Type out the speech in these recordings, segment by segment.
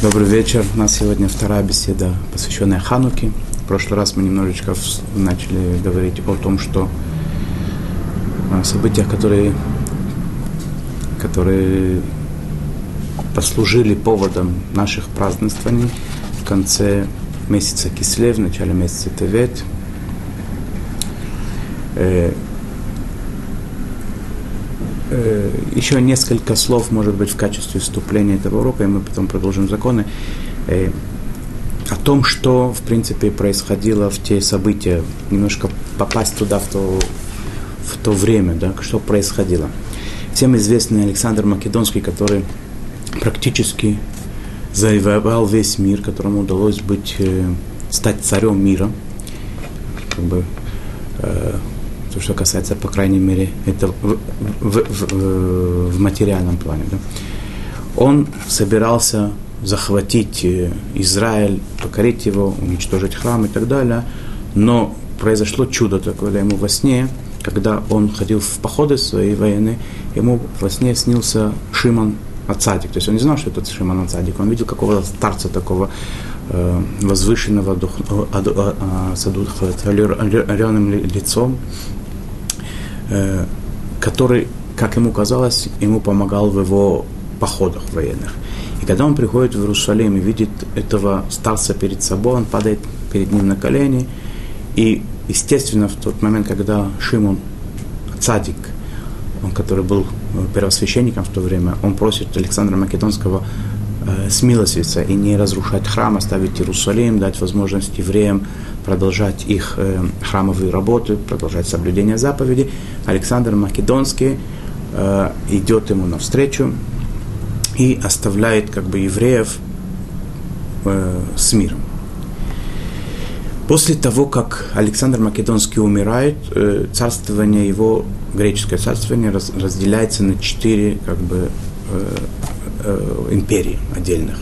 Добрый вечер. У нас сегодня вторая беседа, посвященная Хануке. В прошлый раз мы немножечко начали говорить о том, что о событиях, которые, которые послужили поводом наших празднований в конце месяца Кислев, в начале месяца Тевет. Э, Э, еще несколько слов, может быть, в качестве вступления этого урока, и мы потом продолжим законы, э, о том, что, в принципе, происходило в те события, немножко попасть туда, в то, в то время, да, что происходило. Всем известный Александр Македонский, который практически завоевал весь мир, которому удалось быть, э, стать царем мира, как бы, то, что касается, по крайней мере, это в, в, в, в материальном плане. Да. Он собирался захватить э, Израиль, покорить его, уничтожить храм и так далее, но произошло чудо такое ему во сне, когда он ходил в походы свои военные, ему во сне снился Шимон Ацадик. То есть он не знал, что это Шимон Ацадик. Он видел какого-то старца такого э, возвышенного, э, э, с одухотворенным лицом, Э, который, как ему казалось, ему помогал в его походах военных. И когда он приходит в Иерусалим и видит этого старца перед собой, он падает перед ним на колени. И, естественно, в тот момент, когда Шимон Цадик, он, который был первосвященником в то время, он просит Александра Македонского смилостивиться и не разрушать храм, оставить Иерусалим, дать возможность евреям продолжать их э, храмовые работы, продолжать соблюдение заповедей. Александр Македонский э, идет ему навстречу и оставляет как бы евреев э, с миром. После того, как Александр Македонский умирает, э, царствование его, греческое царствование, раз, разделяется на четыре как бы, э, э, империи отдельных.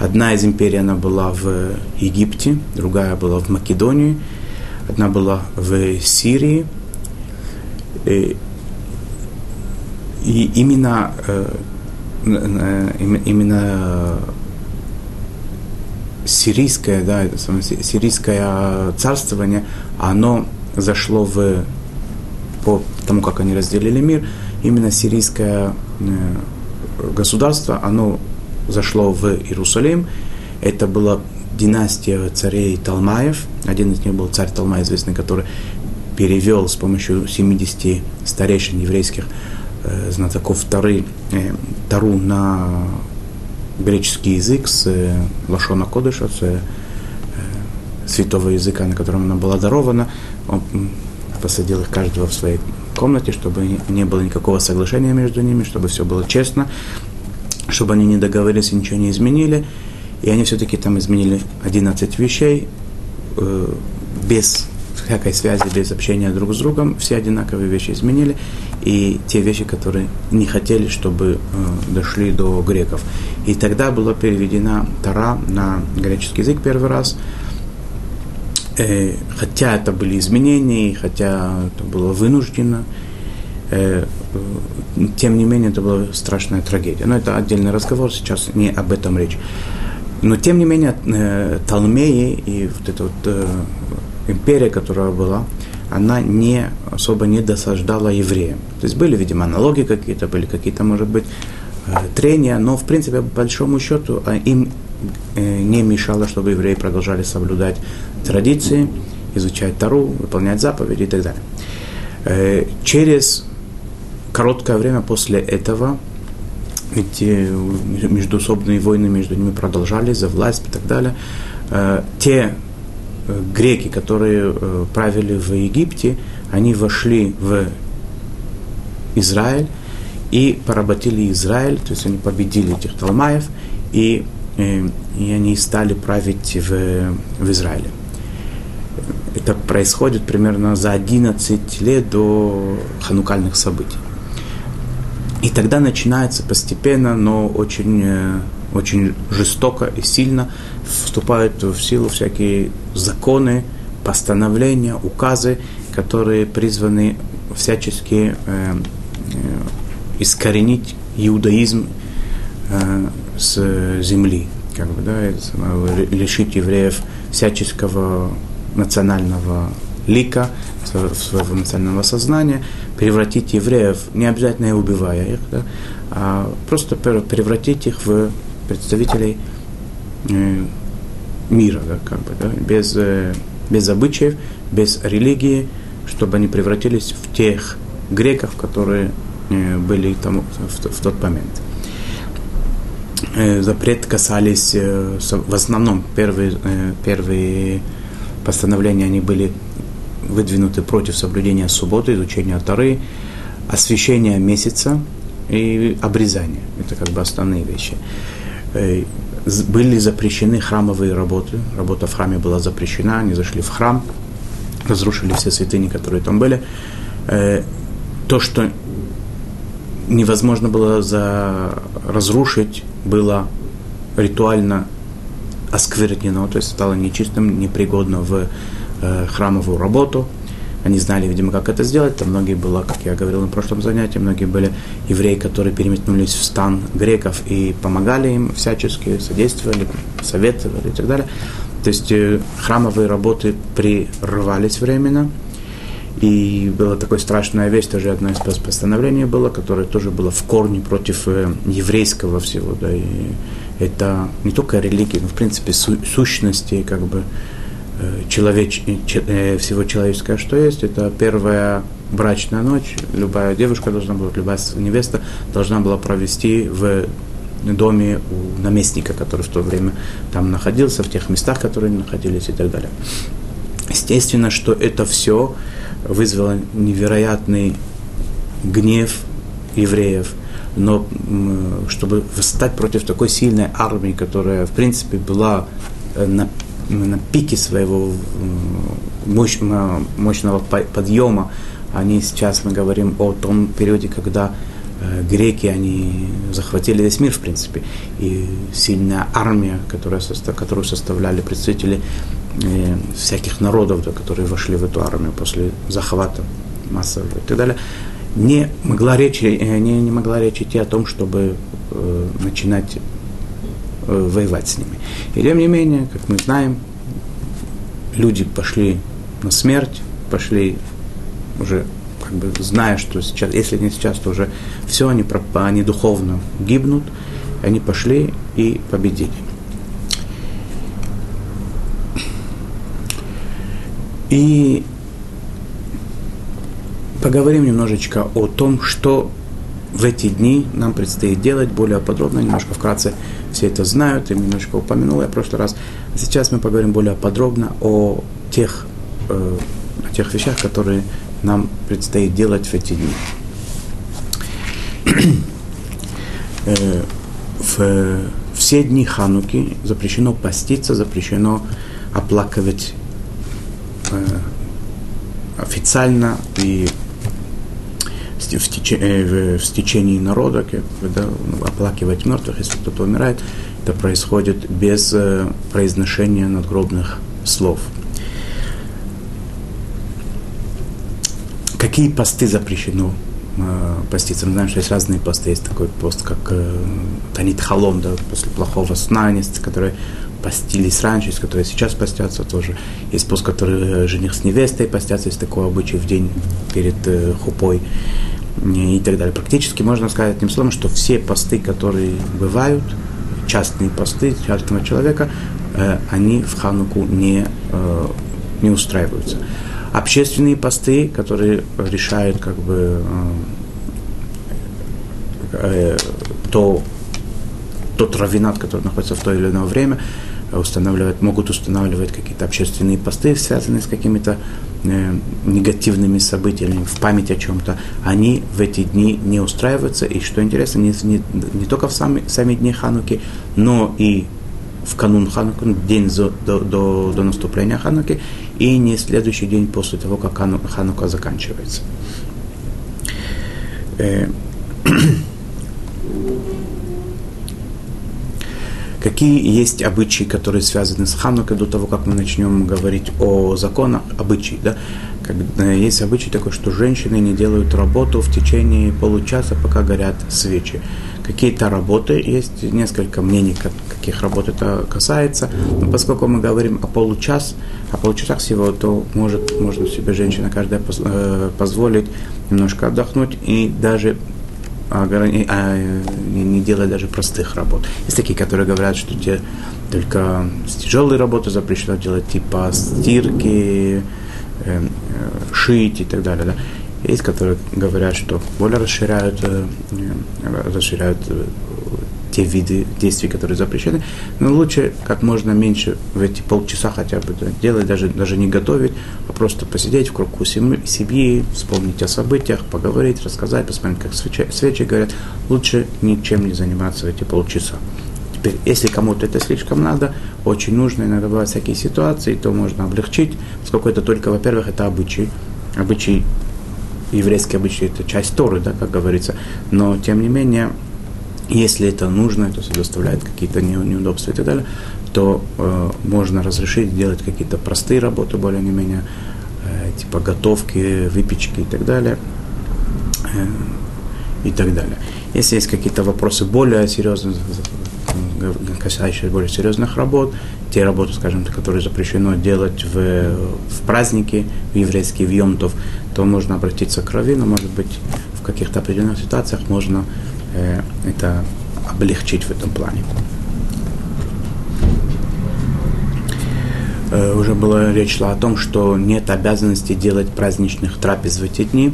Одна из империй, она была в Египте, другая была в Македонии, одна была в Сирии. И, и именно, э, э именно сирийское, да, сирийское царствование, оно зашло в, по тому, как они разделили мир, именно сирийское э, государство, оно зашло в Иерусалим. Это была династия царей Талмаев. Один из них был царь Талмай, известный, который перевел с помощью 70 старейшин еврейских э, знатоков Тары, э, Тару на греческий язык с э, Лашона Кодыша, с э, святого языка, на котором она была дарована. Он посадил их каждого в своей комнате, чтобы не было никакого соглашения между ними, чтобы все было честно чтобы они не договорились и ничего не изменили. И они все-таки там изменили 11 вещей э, без всякой связи, без общения друг с другом. Все одинаковые вещи изменили. И те вещи, которые не хотели, чтобы э, дошли до греков. И тогда была переведена Тара на греческий язык первый раз. Э, хотя это были изменения, хотя это было вынуждено, Э, тем не менее, это была страшная трагедия. Но это отдельный разговор, сейчас не об этом речь. Но тем не менее, э, Талмеи и вот эта вот э, империя, которая была, она не особо не досаждала евреям. То есть были, видимо, аналогии какие-то, были какие-то, может быть, трения, но, в принципе, по большому счету, им не мешало, чтобы евреи продолжали соблюдать традиции, изучать Тару, выполнять заповеди и так далее. Через короткое время после этого эти междуусобные войны между ними продолжались за власть и так далее. Э, те э, греки, которые э, правили в Египте, они вошли в Израиль и поработили Израиль, то есть они победили этих талмаев, и, и они стали править в, в Израиле. Это происходит примерно за 11 лет до ханукальных событий. И тогда начинается постепенно, но очень, э, очень жестоко и сильно вступают в силу всякие законы, постановления, указы, которые призваны всячески э, э, искоренить иудаизм э, с земли. как бы, да, лишить евреев всяческого национального лика, своего национального сознания, превратить евреев, не обязательно убивая их, да, а просто превратить их в представителей э, мира, да, как бы, да, без, э, без обычаев, без религии, чтобы они превратились в тех греков, которые э, были там, в, в тот момент. Э, запрет касались, э, в основном первые, э, первые постановления, они были выдвинуты против соблюдения субботы, изучения Тары, освещения месяца и обрезания. Это как бы основные вещи. Были запрещены храмовые работы. Работа в храме была запрещена. Они зашли в храм, разрушили все святыни, которые там были. То, что невозможно было за... разрушить, было ритуально осквернено, то есть стало нечистым, непригодно в э, храмовую работу. Они знали, видимо, как это сделать. Там многие было, как я говорил на прошлом занятии, многие были евреи, которые переметнулись в стан греков и помогали им всячески, содействовали, советовали и так далее. То есть э, храмовые работы прерывались временно – и была такая страшная вещь, тоже одно из постановлений было, которое тоже было в корне против э, еврейского всего. Да, и это не только религии, но в принципе су- сущности, как бы э, человеч, э, всего человеческого, что есть. Это первая брачная ночь. Любая девушка должна была, любая невеста должна была провести в доме у наместника, который в то время там находился, в тех местах, которые находились и так далее. Естественно, что это все вызвало невероятный гнев евреев, но чтобы восстать против такой сильной армии, которая, в принципе, была э, на, на пике своего мощного, мощного подъема, они сейчас мы говорим о том периоде, когда э, греки, они захватили весь мир, в принципе, и сильная армия, которая, которую составляли представители всяких народов, да, которые вошли в эту армию после захвата массового и так далее, не могла речь, э, не, не могла речь идти о том, чтобы э, начинать э, воевать с ними. И тем не менее, как мы знаем, люди пошли на смерть, пошли уже как бы зная, что сейчас, если не сейчас, то уже все, они, они духовно гибнут, они пошли и победили. И поговорим немножечко о том, что в эти дни нам предстоит делать более подробно, немножко вкратце все это знают, и немножко упомянул я в прошлый раз. А сейчас мы поговорим более подробно о тех, э, о тех вещах, которые нам предстоит делать в эти дни. э, в все дни Хануки запрещено поститься, запрещено оплакивать Э, официально и в, течение, в, в течение народа, когда ну, оплакивать мертвых, если кто-то умирает, это происходит без э, произношения надгробных слов. Какие посты запрещено э, поститься? Мы знаем, что есть разные посты. Есть такой пост, как э, Танит Халом, да, после плохого сна, который постились раньше, из которые сейчас постятся тоже. Есть пост, который э, жених с невестой постятся, есть такой обычай в день перед э, хупой и так далее. Практически можно сказать одним словом, что все посты, которые бывают, частные посты частного человека, э, они в Хануку не, э, не устраиваются. Общественные посты, которые решают как бы э, э, то, тот равинат, который находится в то или иное время, устанавливать, могут устанавливать какие-то общественные посты, связанные с какими-то э, негативными событиями, в память о чем-то, они в эти дни не устраиваются. И что интересно, не, не, не только в сами, сами дни Хануки, но и в канун Хануки, день до, до, до наступления Хануки, и не следующий день после того, как Ханука заканчивается. Э, Какие есть обычаи, которые связаны с Ханукой до того, как мы начнем говорить о законах, обычаи, да? Когда есть обычай такой, что женщины не делают работу в течение получаса, пока горят свечи. какие-то работы, есть несколько мнений, каких работ это касается, но поскольку мы говорим о получас, о получасах всего, то может, может себе женщина каждая э, позволить немножко отдохнуть и даже а, а, не делать даже простых работ. Есть такие, которые говорят, что те только тяжелые работы запрещено делать, типа стирки, э, шить и так далее. Да? Есть, которые говорят, что более расширяют, э, э, расширяют э, те виды действий, которые запрещены, но лучше как можно меньше в эти полчаса хотя бы делать, даже, даже не готовить, а просто посидеть в кругу семьи, вспомнить о событиях, поговорить, рассказать, посмотреть, как свечи, свечи горят. Лучше ничем не заниматься в эти полчаса. Теперь, если кому-то это слишком надо, очень нужно, иногда бывают всякие ситуации, то можно облегчить, поскольку это только, во-первых, это обычай. Обычай еврейский обычай это часть Торы, да, как говорится, но тем не менее, если это нужно, то есть доставляет какие-то неудобства и так далее, то э, можно разрешить делать какие-то простые работы, более-менее, э, типа готовки, выпечки и так далее. Э, и так далее. Если есть какие-то вопросы более серьезные, касающиеся более серьезных работ, те работы, скажем, которые запрещено делать в, в праздники в еврейские, в Йомтов, то можно обратиться к Равину, может быть, в каких-то определенных ситуациях можно э, это облегчить в этом плане. Э, уже была речь шла о том, что нет обязанности делать праздничных трапез в эти дни,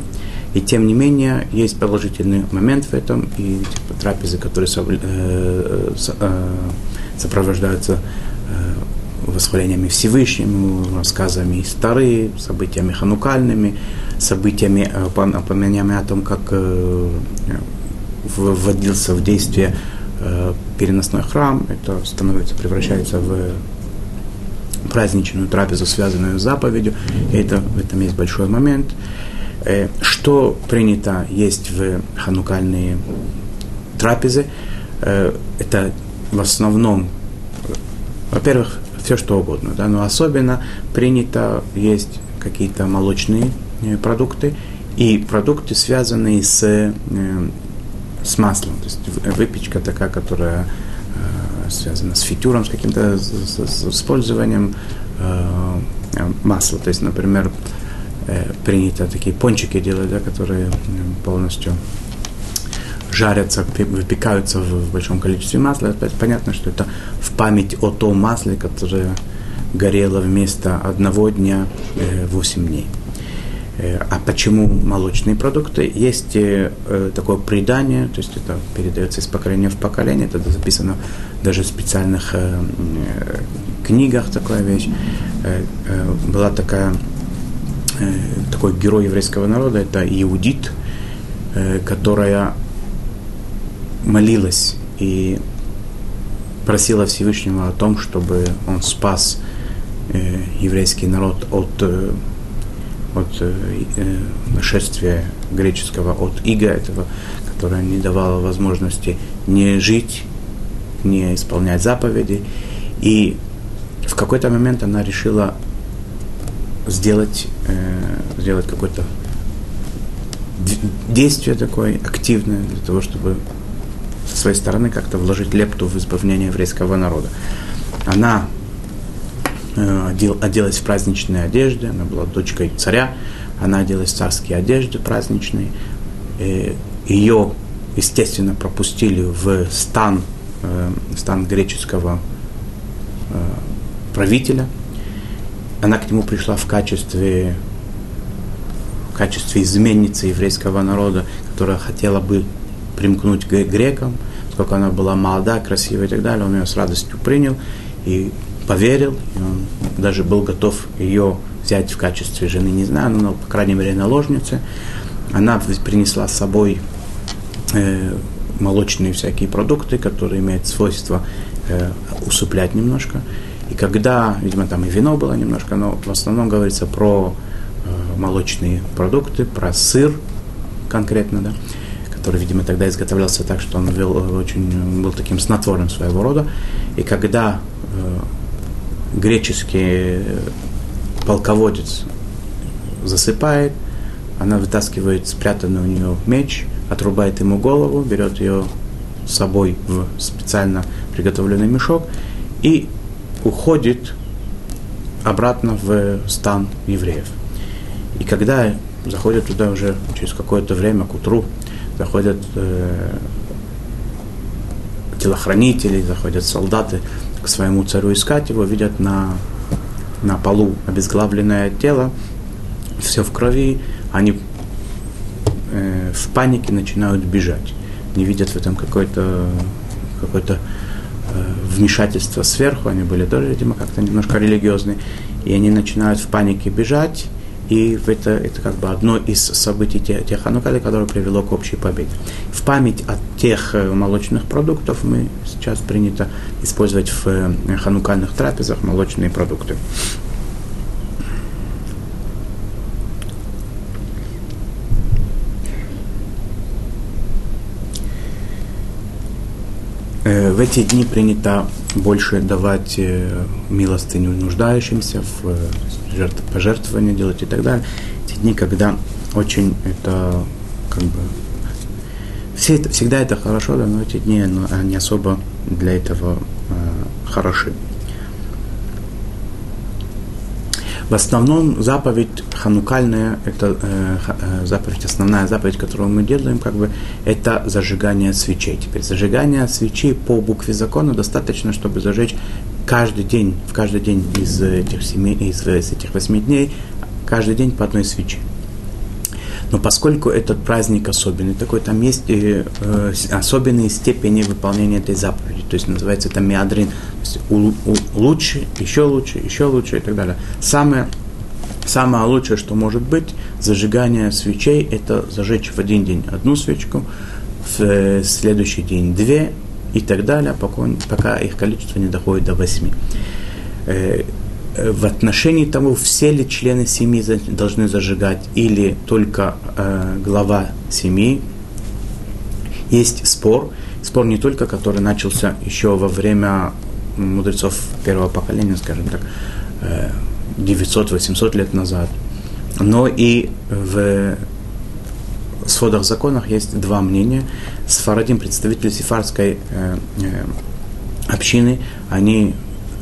и тем не менее есть положительный момент в этом, и типа, трапезы, которые э, э, сопровождаются восхвалениями Всевышнему, рассказами из Тары, событиями ханукальными, событиями, упоминаниями о том, как вводился в действие переносной храм, это становится, превращается в праздничную трапезу, связанную с заповедью, это, в этом есть большой момент. Э, что принято есть в ханукальные трапезы? Э, это в основном, во-первых, все что угодно, да, но особенно принято есть какие-то молочные э, продукты и продукты, связанные с, с маслом. То есть выпечка такая, которая связана с фитюром, с каким-то с, с, использованием масла. То есть, например, э, принято такие пончики делать, да, которые полностью жарятся, выпекаются в, в большом количестве масла. Опять понятно, что это в память о том масле, которое горело вместо одного дня э, 8 дней. Э, а почему молочные продукты? Есть э, такое предание, то есть это передается из поколения в поколение, это записано даже в специальных э, книгах такая вещь. Была такая Э, такой герой еврейского народа, это Иудит, э, которая молилась и просила Всевышнего о том, чтобы он спас э, еврейский народ от, от нашествия греческого, от ига этого, которое не давало возможности не жить, не исполнять заповеди. И в какой-то момент она решила сделать, э, сделать какое-то действие такое активное для того, чтобы со своей стороны как-то вложить лепту в избавление еврейского народа. Она э, одел, оделась в праздничные одежды, она была дочкой царя, она оделась в царские одежды праздничные. Э, ее, естественно, пропустили в стан, э, стан греческого э, правителя – она к нему пришла в качестве, в качестве изменницы еврейского народа, которая хотела бы примкнуть к грекам, сколько она была молода, красивая и так далее, он ее с радостью принял. И поверил, и он даже был готов ее взять в качестве жены, не знаю, но, по крайней мере, наложницы. Она принесла с собой э, молочные всякие продукты, которые имеют свойство э, усыплять немножко. И когда, видимо, там и вино было немножко, но в основном говорится про э, молочные продукты, про сыр конкретно, да, который, видимо, тогда изготовлялся так, что он вел, э, очень был таким снотворным своего рода. И когда э, греческий полководец засыпает, она вытаскивает спрятанный у нее меч, отрубает ему голову, берет ее с собой в специально приготовленный мешок и уходит обратно в стан евреев. И когда заходят туда уже через какое-то время, к утру, заходят э, телохранители, заходят солдаты к своему царю искать его, видят на, на полу. Обезглавленное тело, все в крови, они э, в панике начинают бежать. Не видят в этом какое-то какое-то э, вмешательство сверху, они были тоже, видимо, как-то немножко религиозные, и они начинают в панике бежать, и это, это как бы одно из событий тех, тех Ханукали, которое привело к общей победе. В память о тех э, молочных продуктов мы сейчас принято использовать в э, ханукальных трапезах молочные продукты. Э, в эти дни принято больше давать милостыню нуждающимся, в э, пожертвования делать и так далее. Эти дни, когда очень это как бы все это, всегда это хорошо, да, но эти дни они особо для этого э, хороши. В основном заповедь ханукальная, это э, э, заповедь, основная заповедь, которую мы делаем, как бы, это зажигание свечей. Теперь зажигание свечей по букве закона достаточно, чтобы зажечь каждый день, в каждый день из этих, семи, из, из этих восьми дней, каждый день по одной свече. Но поскольку этот праздник особенный, такой там есть э, э, особенные степени выполнения этой заповеди, то есть называется это миадрин, то есть у, у, лучше, еще лучше, еще лучше и так далее. Самое, самое лучшее, что может быть, зажигание свечей, это зажечь в один день одну свечку, в э, следующий день две и так далее, пока, пока их количество не доходит до восьми. Э, в отношении того, все ли члены семьи должны зажигать или только э, глава семьи, есть спор. Спор не только, который начался еще во время мудрецов первого поколения, скажем так, 900-800 э, лет назад, но и в сводах законах есть два мнения. Сфарадим, представители сефарской э, э, общины, они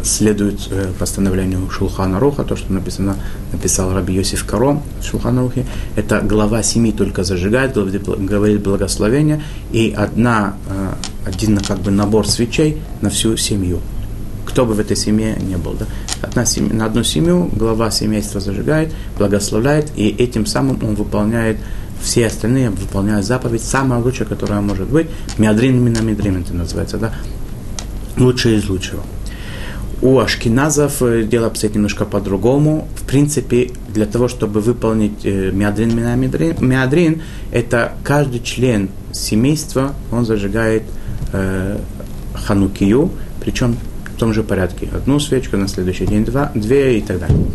следует э, постановлению Шулхана Руха, то, что написано, написал Раби Йосиф Каром в Шулхана Рухе, это глава семьи только зажигает, говорит благословение, и одна, э, один как бы набор свечей на всю семью. Кто бы в этой семье не был. Да? Одна семья, на одну семью глава семейства зажигает, благословляет, и этим самым он выполняет все остальные выполняют заповедь, самая лучшая, которая может быть. Миадрин минамидрин это называется, да? Лучшее из лучшего. У ашкеназов э, дело обстоит немножко по-другому. В принципе, для того, чтобы выполнить э, миадрин, миадрин, миадрин, это каждый член семейства, он зажигает э, ханукию, причем в том же порядке. Одну свечку, на следующий день два, две и так далее.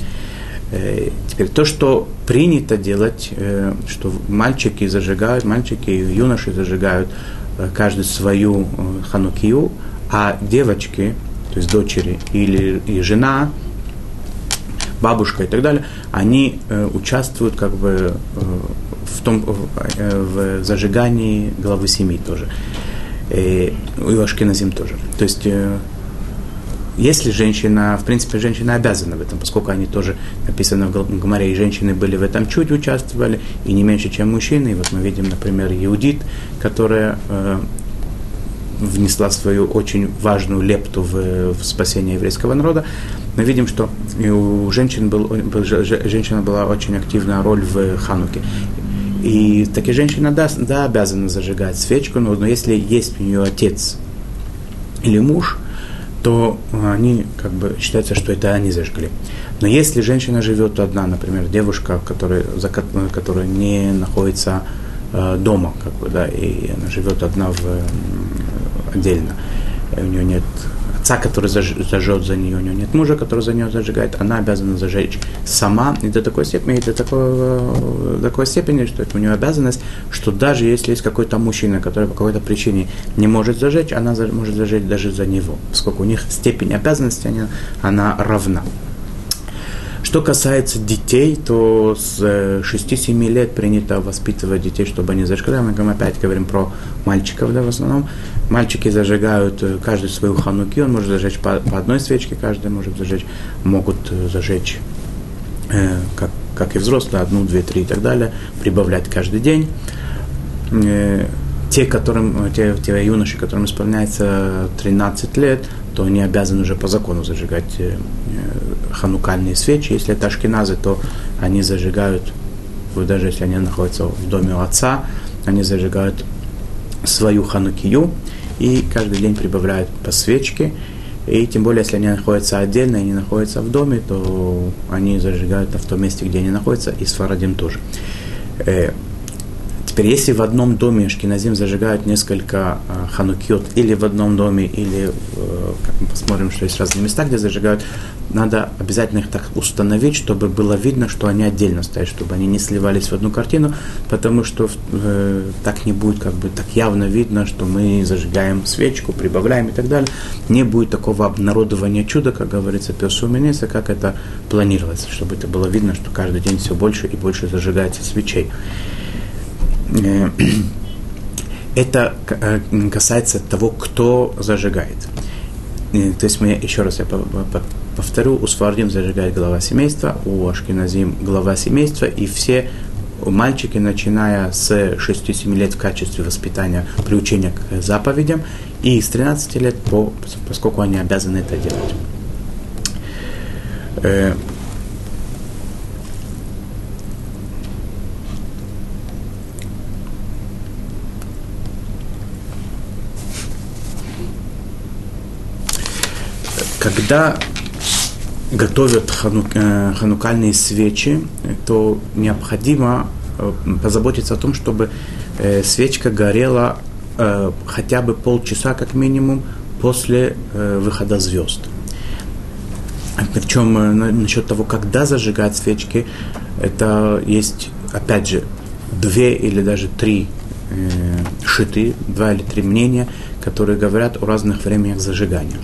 Э, теперь то, что принято делать, э, что мальчики зажигают, мальчики и юноши зажигают э, каждый свою э, ханукию, а девочки, то есть дочери или и жена, бабушка и так далее, они э, участвуют как бы э, в том э, в зажигании главы семьи тоже. И у Ашкеназим тоже. То есть э, если женщина, в принципе, женщина обязана в этом, поскольку они тоже написаны в Гамаре, и женщины были в этом чуть участвовали, и не меньше, чем мужчины. И вот мы видим, например, Иудит, которая э, внесла свою очень важную лепту в, в спасение еврейского народа, мы видим, что у женщин был, женщина была очень активная роль в Хануке. И такие женщины, да, да, обязаны зажигать свечку, но, но если есть у нее отец или муж, то они, как бы, считается, что это они зажгли. Но если женщина живет одна, например, девушка, которая, которая не находится э, дома, как бы, да, и она живет одна в, отдельно. У нее нет отца, который зажжет за нее, у нее нет мужа, который за нее зажигает, она обязана зажечь сама и до такой степени, до такой, до такой степени, что это у нее обязанность, что даже если есть какой-то мужчина, который по какой-то причине не может зажечь, она может зажечь даже за него, поскольку у них степень обязанности, она, она равна. Что касается детей, то с 6-7 лет принято воспитывать детей, чтобы они зажигали. Мы опять говорим про мальчиков, да, в основном. Мальчики зажигают каждый свою хануки, он может зажечь по, по одной свечке, каждый может зажечь, могут зажечь, э, как, как и взрослые, одну, две, три и так далее, прибавлять каждый день. Э, те, которым, те, те юноши, которым исполняется 13 лет, то они обязаны уже по закону зажигать э, ханукальные свечи. Если это ашкеназы, то они зажигают, даже если они находятся в доме у отца, они зажигают свою ханукию и каждый день прибавляют по свечке. И тем более, если они находятся отдельно, они находятся в доме, то они зажигают в том месте, где они находятся, и с Фарадим тоже. Теперь, если в одном доме Ашкиназим зажигают несколько э, ханукиот, или в одном доме, или, э, как мы посмотрим, что есть разные места, где зажигают, надо обязательно их так установить, чтобы было видно, что они отдельно стоят, чтобы они не сливались в одну картину, потому что э, так не будет как бы так явно видно, что мы зажигаем свечку, прибавляем и так далее. Не будет такого обнародования чуда, как говорится, пес уменется, как это планировалось, чтобы это было видно, что каждый день все больше и больше зажигается свечей. Э, это э, касается того, кто зажигает. Э, то есть мы, еще раз я повторю, у Свардим зажигает глава семейства, у Ашкиназим глава семейства, и все мальчики, начиная с 6-7 лет в качестве воспитания, приучения к заповедям, и с 13 лет, по, поскольку они обязаны это делать. Когда готовят ханук, э, ханукальные свечи, то необходимо э, позаботиться о том, чтобы э, свечка горела хотя бы полчаса как минимум после выхода звезд. Причем насчет того, когда зажигать свечки, это есть, опять же, две или даже три шиты, два или три мнения, которые говорят о разных временах зажигания.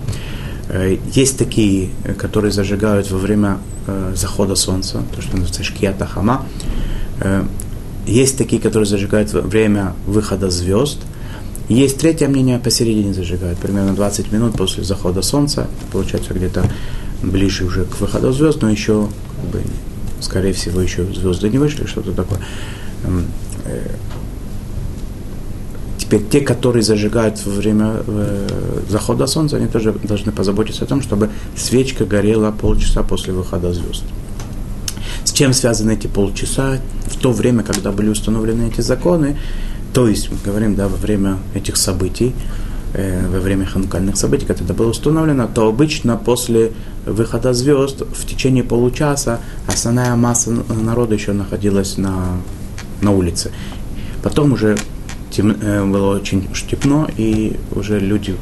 Э, есть такие, э, которые зажигают во время э, захода солнца, то, что называется шкията хама. Есть такие, которые зажигают во время выхода звезд. Есть третье мнение, посередине зажигают, примерно 20 минут после захода солнца, получается где-то ближе уже к выходу звезд, но еще, как бы, скорее всего, еще звезды не вышли, что-то такое. Теперь те, которые зажигают во время э, захода солнца, они тоже должны позаботиться о том, чтобы свечка горела полчаса после выхода звезд. С чем связаны эти полчаса? В то время, когда были установлены эти законы, то есть, мы говорим, да, во время этих событий, э, во время ханукальных событий, когда это было установлено, то обычно после выхода звезд в течение получаса основная масса народа еще находилась на, на улице. Потом уже тем, э, было очень уж и уже люди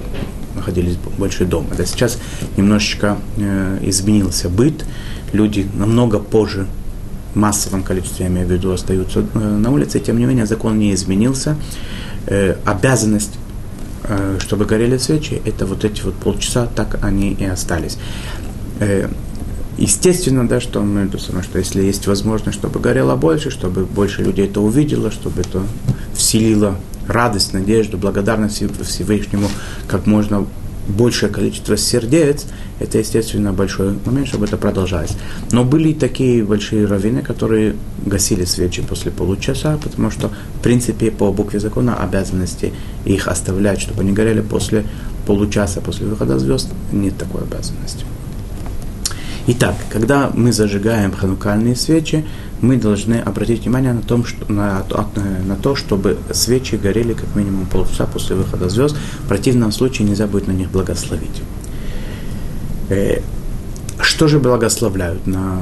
находились больше дома. Да, сейчас немножечко э, изменился быт, люди намного позже в массовом количестве, я имею в виду, остаются э, на улице, тем не менее закон не изменился. Э, обязанность, э, чтобы горели свечи, это вот эти вот полчаса, так они и остались. Естественно, да, что мы, то самое, что если есть возможность, чтобы горело больше, чтобы больше людей это увидело, чтобы это вселило радость, надежду, благодарность Всевышнему как можно большее количество сердец, это, естественно, большой момент, чтобы это продолжалось. Но были такие большие раввины, которые гасили свечи после получаса, потому что, в принципе, по букве закона обязанности их оставлять, чтобы они горели после получаса, после выхода звезд, нет такой обязанности. Итак, когда мы зажигаем ханукальные свечи, мы должны обратить внимание на, том, что, на, на то, чтобы свечи горели как минимум полчаса после выхода звезд. В противном случае нельзя будет на них благословить. Э, что же благословляют на,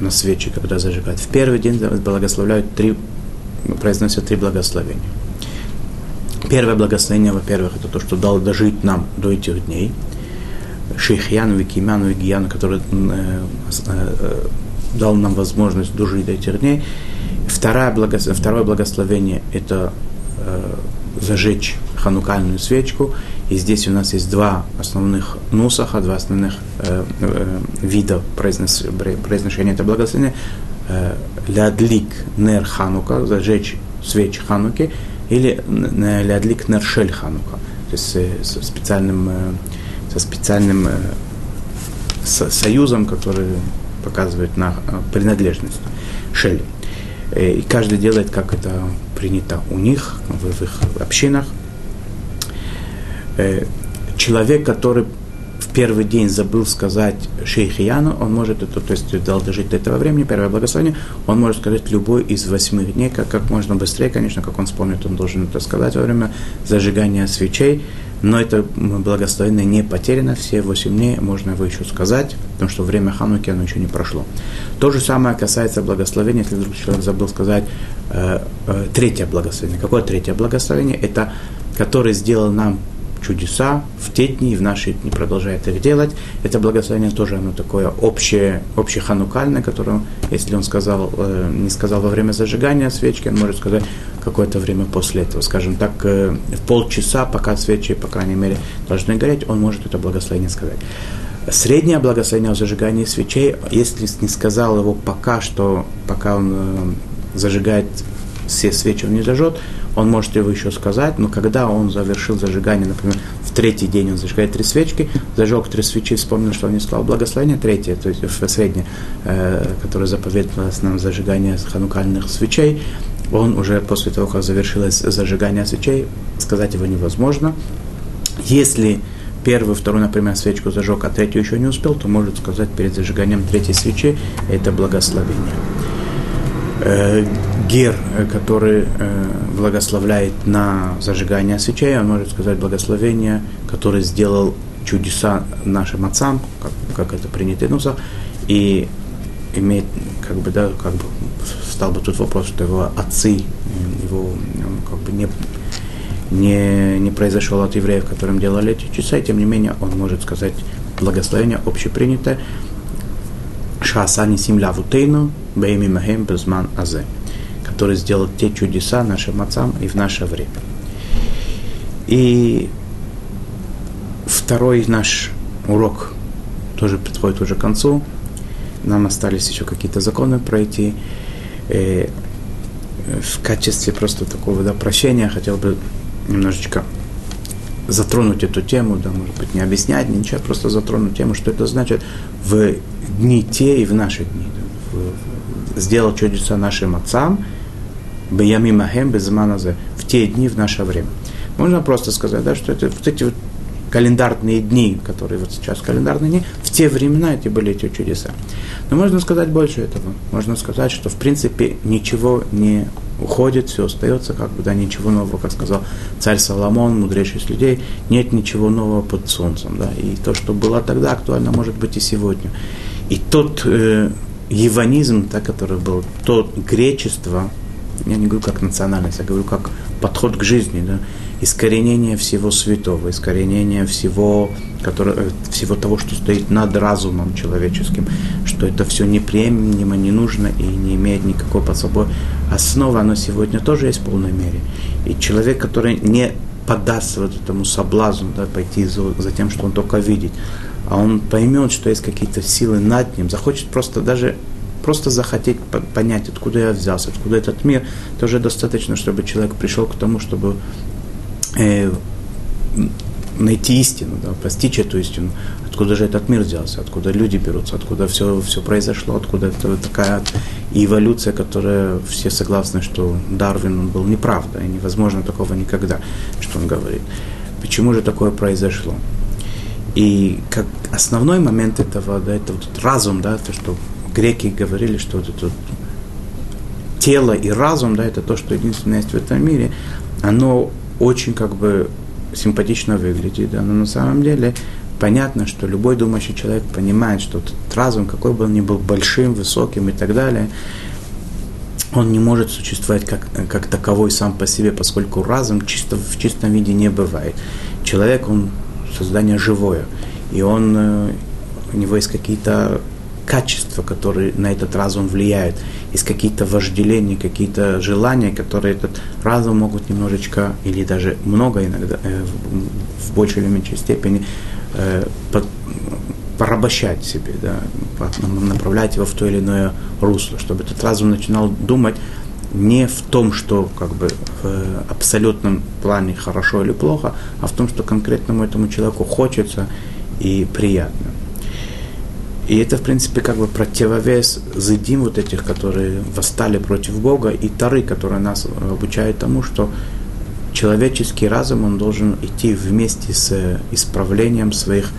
на свечи, когда зажигают? В первый день благословляют три, произносят три благословения. Первое благословение, во-первых, это то, что дал дожить нам до этих дней – Шейхьяну, Викимяну и Гияну, который э, э, дал нам возможность дожить до этих дней. Второе, благо, второе благословение – это э, зажечь ханукальную свечку. И здесь у нас есть два основных нусаха, два основных э, э, вида произнос, произношения этого благословения. Э, лядлик нер ханука, зажечь свеч хануки, или лядлик нер шель ханука, то есть э, со специальным, э, со специальным э, со, союзом, который показывает на э, принадлежность шель. Э, и каждый делает, как это принято у них, в, их общинах. Человек, который в первый день забыл сказать шейхияну, он может это, то есть дал дожить до этого времени, первое благословение, он может сказать любой из восьми дней, как, как можно быстрее, конечно, как он вспомнит, он должен это сказать во время зажигания свечей, но это благословение не потеряно, все восемь дней можно его еще сказать, потому что время Хануки оно еще не прошло. То же самое касается благословения, если вдруг человек забыл сказать э, э, третье благословение. Какое третье благословение? Это который сделал нам чудеса в те дни, в наши дни продолжает их делать. Это благословение тоже оно такое общее, общеханукальное, которое, если он сказал, э, не сказал во время зажигания свечки, он может сказать какое-то время после этого. Скажем так, э, в полчаса, пока свечи, по крайней мере, должны гореть, он может это благословение сказать. Среднее благословение о зажигании свечей, если не сказал его пока что, пока он э, зажигает все свечи, он не зажжет, он может его еще сказать, но когда он завершил зажигание, например, в третий день он зажигает три свечки, зажег три свечи, вспомнил, что он не сказал благословение, третье, то есть в среднее, э, которое заповедовалось нам зажигание ханукальных свечей, он уже после того, как завершилось зажигание свечей, сказать его невозможно. Если первую, вторую, например, свечку зажег, а третью еще не успел, то может сказать перед зажиганием третьей свечи это благословение. Э, гер, э, который э, благословляет на зажигание свечей, он может сказать благословение, который сделал чудеса нашим отцам, как, как это принято в Нусах, и имеет, как бы, да, как бы, стал бы тут вопрос, что его отцы, его, как бы, не, не, не произошел от евреев, которым делали эти чудеса, и тем не менее он может сказать благословение общепринятое, Шаасани Симля Вутейну, Бейми Махем Безман Азе, который сделал те чудеса нашим отцам и в наше время. И второй наш урок тоже подходит уже к концу. Нам остались еще какие-то законы пройти. И в качестве просто такого да, прощения хотел бы немножечко затронуть эту тему, да, может быть, не объяснять, ничего, просто затронуть тему, что это значит в дни те и в наши дни. Да, в, сделал чудеса нашим отцам, Биями Махем Безманазе, в те дни, в наше время. Можно просто сказать, да, что это вот эти вот календарные дни, которые вот сейчас календарные дни, в те времена эти были эти чудеса. Но можно сказать больше этого. Можно сказать, что в принципе ничего не уходит, все остается, как бы, да, ничего нового, как сказал царь Соломон, мудрейший из людей, нет ничего нового под солнцем, да, и то, что было тогда, актуально может быть и сегодня. И тот э, еванизм, да, который был, то гречество, я не говорю как национальность, я говорю как подход к жизни, да, искоренение всего святого, искоренение всего, которое, э, всего того, что стоит над разумом человеческим, что это все неприемлемо, не нужно и не имеет никакой под собой основы, оно сегодня тоже есть в полной мере. И человек, который не поддастся вот этому соблазну, да, пойти за, за тем, что он только видит, а он поймет, что есть какие-то силы над ним, захочет просто даже просто захотеть понять, откуда я взялся, откуда этот мир, тоже достаточно, чтобы человек пришел к тому, чтобы э, найти истину, да, постичь эту истину, откуда же этот мир взялся, откуда люди берутся, откуда все, все произошло, откуда это такая эволюция, которая все согласны, что Дарвин он был неправда, и невозможно такого никогда, что он говорит. Почему же такое произошло? И как основной момент этого, да, это вот разум, да, то, что греки говорили, что вот это тело и разум, да, это то, что единственное есть в этом мире, оно очень как бы симпатично выглядит, да, но на самом деле понятно, что любой думающий человек понимает, что этот разум, какой бы он ни был большим, высоким и так далее, он не может существовать как, как таковой сам по себе, поскольку разум чисто, в чистом виде не бывает. Человек, он создание живое, и он, э, у него есть какие-то качества, которые на этот разум влияют, есть какие-то вожделения, какие-то желания, которые этот разум могут немножечко или даже много иногда, э, в большей или меньшей степени э, под, порабощать себе, да, направлять его в то или иное русло, чтобы этот разум начинал думать не в том, что как бы в абсолютном плане хорошо или плохо, а в том, что конкретному этому человеку хочется и приятно. И это, в принципе, как бы противовес зыдим вот этих, которые восстали против Бога, и Тары, которые нас обучают тому, что человеческий разум, он должен идти вместе с исправлением своих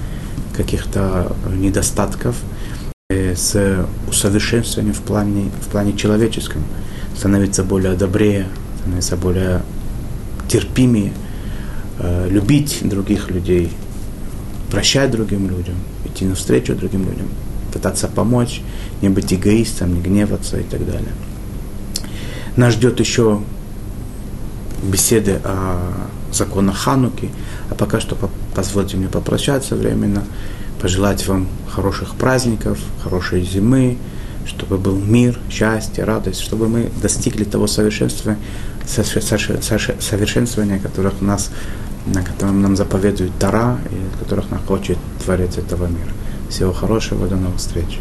каких-то недостатков, э, с усовершенствованием в плане, в плане человеческом, становиться более добрее, становиться более терпимее, э, любить других людей, прощать другим людям, идти навстречу другим людям, пытаться помочь, не быть эгоистом, не гневаться и так далее. Нас ждет еще беседы о законах Хануки, а пока что позвольте мне попрощаться временно, пожелать вам хороших праздников, хорошей зимы, чтобы был мир, счастье, радость, чтобы мы достигли того совершенствования, совершенствования, которых нас на котором нам заповедует Тара, и которых нам хочет Творец этого мира. Всего хорошего, до новых встреч.